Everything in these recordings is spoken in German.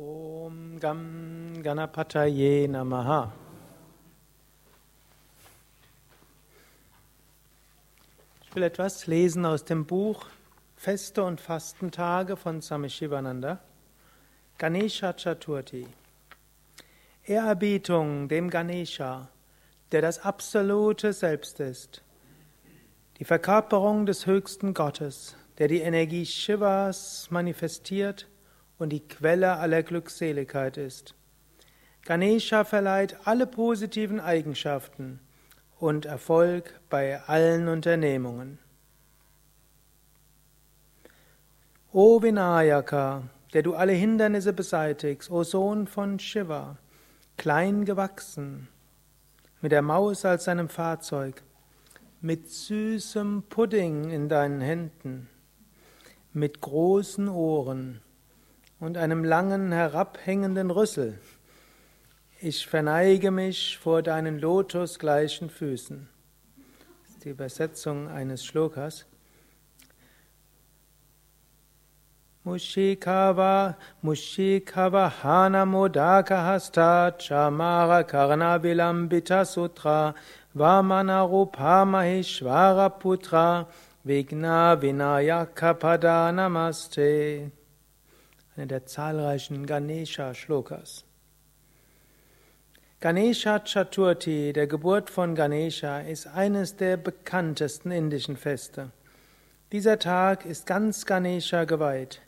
Om Gam Ganapataye Namaha. Ich will etwas lesen aus dem Buch Feste und Fastentage von Swami Shivananda. Ganesha Chaturthi. Ehrerbietung dem Ganesha, der das absolute Selbst ist. Die Verkörperung des höchsten Gottes, der die Energie Shivas manifestiert und die Quelle aller Glückseligkeit ist. Ganesha verleiht alle positiven Eigenschaften und Erfolg bei allen Unternehmungen. O Vinayaka, der du alle Hindernisse beseitigst, o Sohn von Shiva, klein gewachsen, mit der Maus als seinem Fahrzeug, mit süßem Pudding in deinen Händen, mit großen Ohren, und einem langen herabhängenden Rüssel. Ich verneige mich vor deinen lotusgleichen Füßen. Das ist die Übersetzung eines Schlokas. Mushikava, Mushikava Hana Modaka Hasta Chamara Karna Vilambita Sutra Vamana Rupa Maheshwara Putra Vigna Vinayaka Pada Namaste einer der zahlreichen Ganesha-Shlokas. Ganesha Chaturthi, der Geburt von Ganesha, ist eines der bekanntesten indischen Feste. Dieser Tag ist ganz Ganesha geweiht.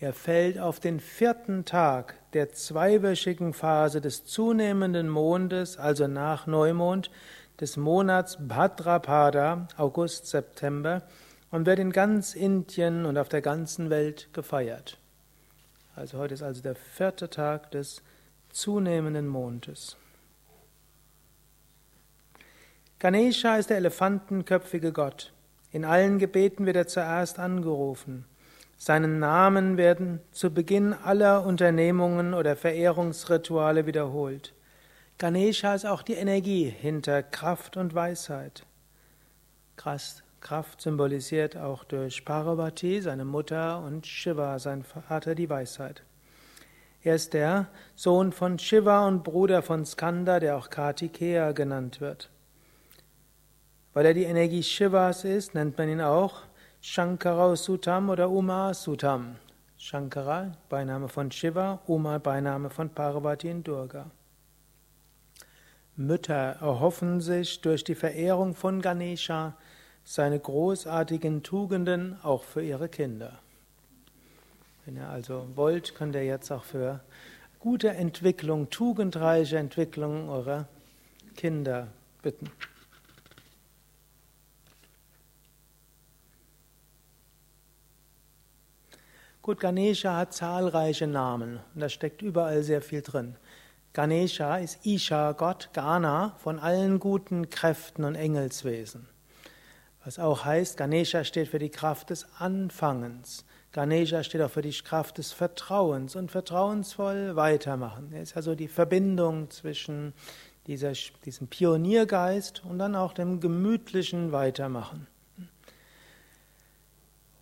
Er fällt auf den vierten Tag der zweiwöchigen Phase des zunehmenden Mondes, also nach Neumond, des Monats Bhadrapada, August, September, und wird in ganz Indien und auf der ganzen Welt gefeiert. Also heute ist also der vierte Tag des zunehmenden Mondes. Ganesha ist der elefantenköpfige Gott. In allen Gebeten wird er zuerst angerufen. Seinen Namen werden zu Beginn aller Unternehmungen oder Verehrungsrituale wiederholt. Ganesha ist auch die Energie hinter Kraft und Weisheit. Krass, Kraft symbolisiert auch durch Parvati, seine Mutter, und Shiva, sein Vater, die Weisheit. Er ist der Sohn von Shiva und Bruder von Skanda, der auch Kartikeya genannt wird. Weil er die Energie Shivas ist, nennt man ihn auch Shankara Sutam oder Uma Sutam. Shankara, Beiname von Shiva, Uma, Beiname von Parvati und Durga. Mütter erhoffen sich durch die Verehrung von Ganesha seine großartigen Tugenden auch für ihre Kinder. Wenn ihr also wollt, könnt ihr jetzt auch für gute Entwicklung, tugendreiche Entwicklung eurer Kinder bitten. Gut, Ganesha hat zahlreiche Namen und da steckt überall sehr viel drin. Ganesha ist Isha, Gott, Gana von allen guten Kräften und Engelswesen. Was auch heißt, Ganesha steht für die Kraft des Anfangens. Ganesha steht auch für die Kraft des Vertrauens und vertrauensvoll weitermachen. Er ist also die Verbindung zwischen dieser, diesem Pioniergeist und dann auch dem gemütlichen Weitermachen.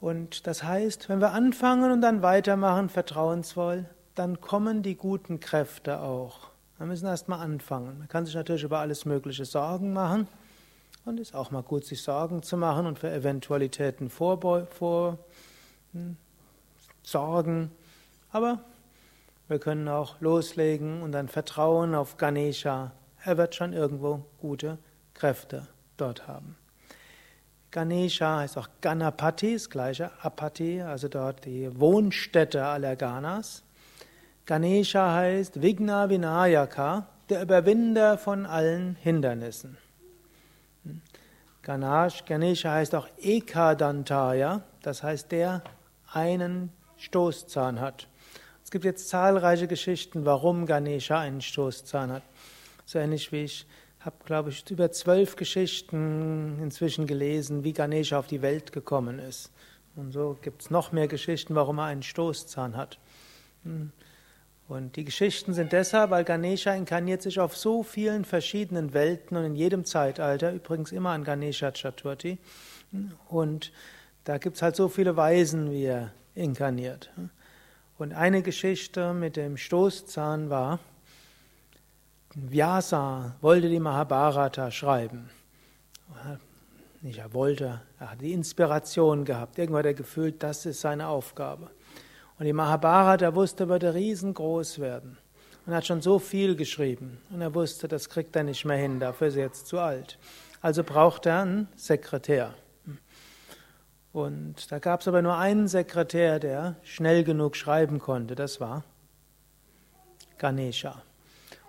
Und das heißt, wenn wir anfangen und dann weitermachen, vertrauensvoll, dann kommen die guten Kräfte auch. Wir müssen erst mal anfangen. Man kann sich natürlich über alles Mögliche Sorgen machen. Und ist auch mal gut, sich Sorgen zu machen und für Eventualitäten vor, vor hm. Aber wir können auch loslegen und dann vertrauen auf Ganesha. Er wird schon irgendwo gute Kräfte dort haben. Ganesha heißt auch Ganapati, das gleiche Apati, also dort die Wohnstätte aller Ganas. Ganesha heißt Vigna Vinayaka, der Überwinder von allen Hindernissen. Ganesh, Ganesha heißt auch Ekadantaya, das heißt der einen Stoßzahn hat. Es gibt jetzt zahlreiche Geschichten, warum Ganesha einen Stoßzahn hat. So ähnlich wie ich habe, glaube ich, über zwölf Geschichten inzwischen gelesen, wie Ganesha auf die Welt gekommen ist. Und so gibt es noch mehr Geschichten, warum er einen Stoßzahn hat. Und die Geschichten sind deshalb, weil Ganesha inkarniert sich auf so vielen verschiedenen Welten und in jedem Zeitalter, übrigens immer an Ganesha Chaturthi. Und da gibt es halt so viele Weisen, wie er inkarniert. Und eine Geschichte mit dem Stoßzahn war, Vyasa wollte die Mahabharata schreiben. Nicht er wollte, er hat die Inspiration gehabt. Irgendwann hat er gefühlt, das ist seine Aufgabe. Und die Mahabharata wusste, würde riesengroß werden. Und hat schon so viel geschrieben. Und er wusste, das kriegt er nicht mehr hin, dafür ist er jetzt zu alt. Also braucht er einen Sekretär. Und da gab es aber nur einen Sekretär, der schnell genug schreiben konnte. Das war Ganesha.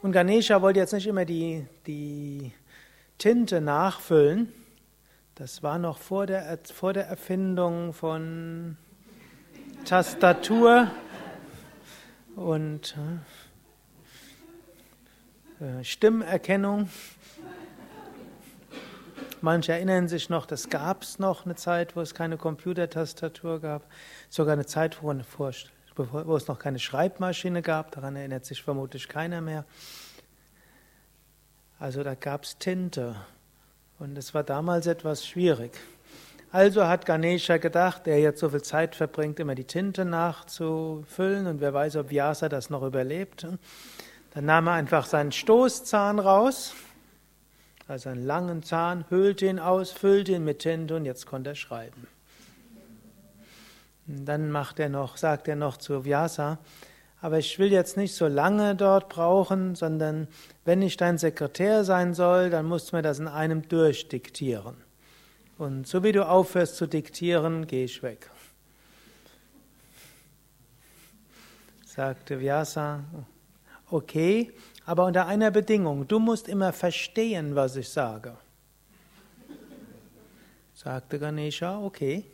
Und Ganesha wollte jetzt nicht immer die, die Tinte nachfüllen. Das war noch vor der, vor der Erfindung von Tastatur und äh, Stimmerkennung. Manche erinnern sich noch, das gab es noch eine Zeit, wo es keine Computertastatur gab. Sogar eine Zeit, wo, wo es noch keine Schreibmaschine gab. Daran erinnert sich vermutlich keiner mehr. Also da gab es Tinte. Und es war damals etwas schwierig. Also hat Ganesha gedacht, der jetzt so viel Zeit verbringt, immer die Tinte nachzufüllen und wer weiß, ob Vyasa das noch überlebt. Dann nahm er einfach seinen Stoßzahn raus also einen langen Zahn, höhlte ihn aus, füllte ihn mit Tinte und jetzt konnte er schreiben. Und dann macht er noch, sagt er noch zu Vyasa, aber ich will jetzt nicht so lange dort brauchen, sondern wenn ich dein Sekretär sein soll, dann musst du mir das in einem durchdiktieren. Und so wie du aufhörst zu diktieren, gehe ich weg. Sagte Vyasa, okay, aber unter einer Bedingung, du musst immer verstehen, was ich sage. Sagte Ganesha, okay.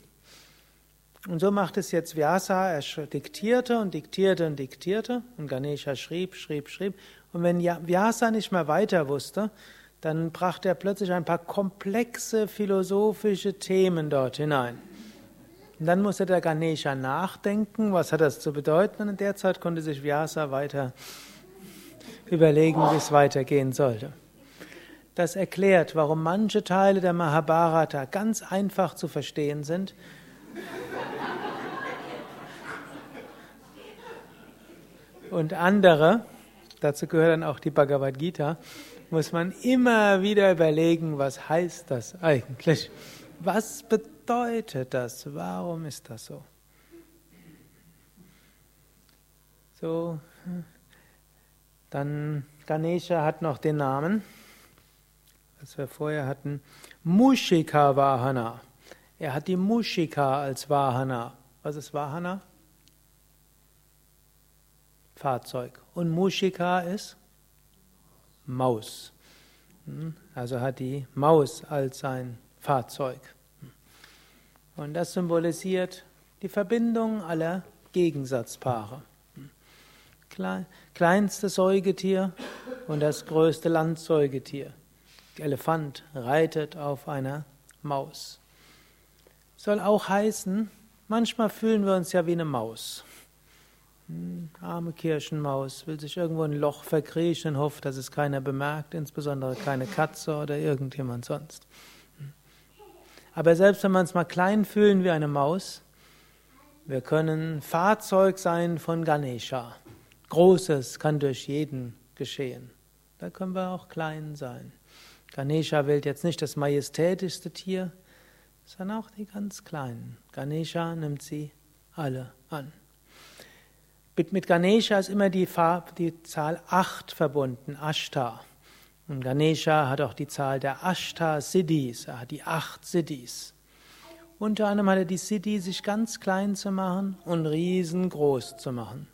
Und so macht es jetzt Vyasa, er diktierte und diktierte und diktierte und Ganesha schrieb, schrieb, schrieb. Und wenn Vyasa nicht mehr weiter wusste, dann brachte er plötzlich ein paar komplexe philosophische Themen dort hinein. Und dann musste der Ganesha nachdenken, was hat das zu bedeuten, und in der Zeit konnte sich Vyasa weiter überlegen, wie es weitergehen sollte. Das erklärt, warum manche Teile der Mahabharata ganz einfach zu verstehen sind. Und andere, dazu gehört dann auch die Bhagavad Gita, muss man immer wieder überlegen, was heißt das eigentlich? Was bedeutet das? Warum ist das so? So, dann Ganesha hat noch den Namen, was wir vorher hatten, Mushika Vahana. Er hat die Mushika als Vahana. Was ist Vahana? Fahrzeug. Und Mushika ist Maus. Hm? Also hat die Maus als sein Fahrzeug. Und das symbolisiert die Verbindung aller Gegensatzpaare kleinste Säugetier und das größte Landsäugetier. Der Elefant reitet auf einer Maus. Soll auch heißen, manchmal fühlen wir uns ja wie eine Maus. Hm, arme Kirchenmaus will sich irgendwo ein Loch verkriechen und hofft, dass es keiner bemerkt, insbesondere keine Katze oder irgendjemand sonst. Hm. Aber selbst wenn wir uns mal klein fühlen wie eine Maus, wir können Fahrzeug sein von Ganesha. Großes kann durch jeden geschehen. Da können wir auch klein sein. Ganesha wählt jetzt nicht das majestätischste Tier, sondern auch die ganz kleinen. Ganesha nimmt sie alle an. Mit, mit Ganesha ist immer die, Farb, die Zahl 8 verbunden, Ashta. Und Ganesha hat auch die Zahl der Ashta Siddhis, er hat die acht Siddhis. Unter anderem hat er die Siddhi, sich ganz klein zu machen und riesengroß zu machen.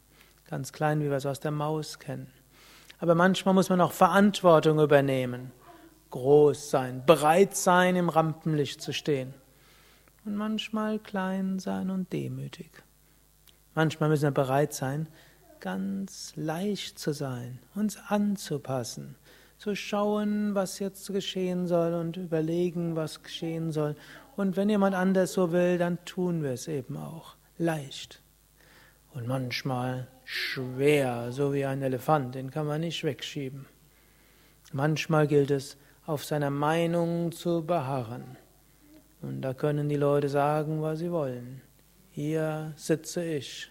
Ganz klein, wie wir es aus der Maus kennen. Aber manchmal muss man auch Verantwortung übernehmen, groß sein, bereit sein, im Rampenlicht zu stehen. Und manchmal klein sein und demütig. Manchmal müssen wir bereit sein, ganz leicht zu sein, uns anzupassen, zu schauen, was jetzt geschehen soll und überlegen, was geschehen soll. Und wenn jemand anders so will, dann tun wir es eben auch leicht. Und manchmal schwer, so wie ein Elefant, den kann man nicht wegschieben. Manchmal gilt es, auf seiner Meinung zu beharren. Und da können die Leute sagen, was sie wollen. Hier sitze ich.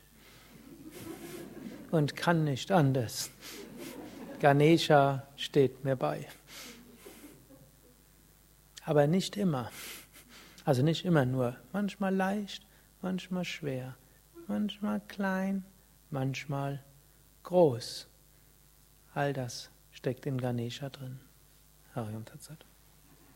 und kann nicht anders. Ganesha steht mir bei. Aber nicht immer. Also nicht immer nur. Manchmal leicht, manchmal schwer, manchmal klein, manchmal groß. All das steckt in Ganesha drin. Harium Tatsat.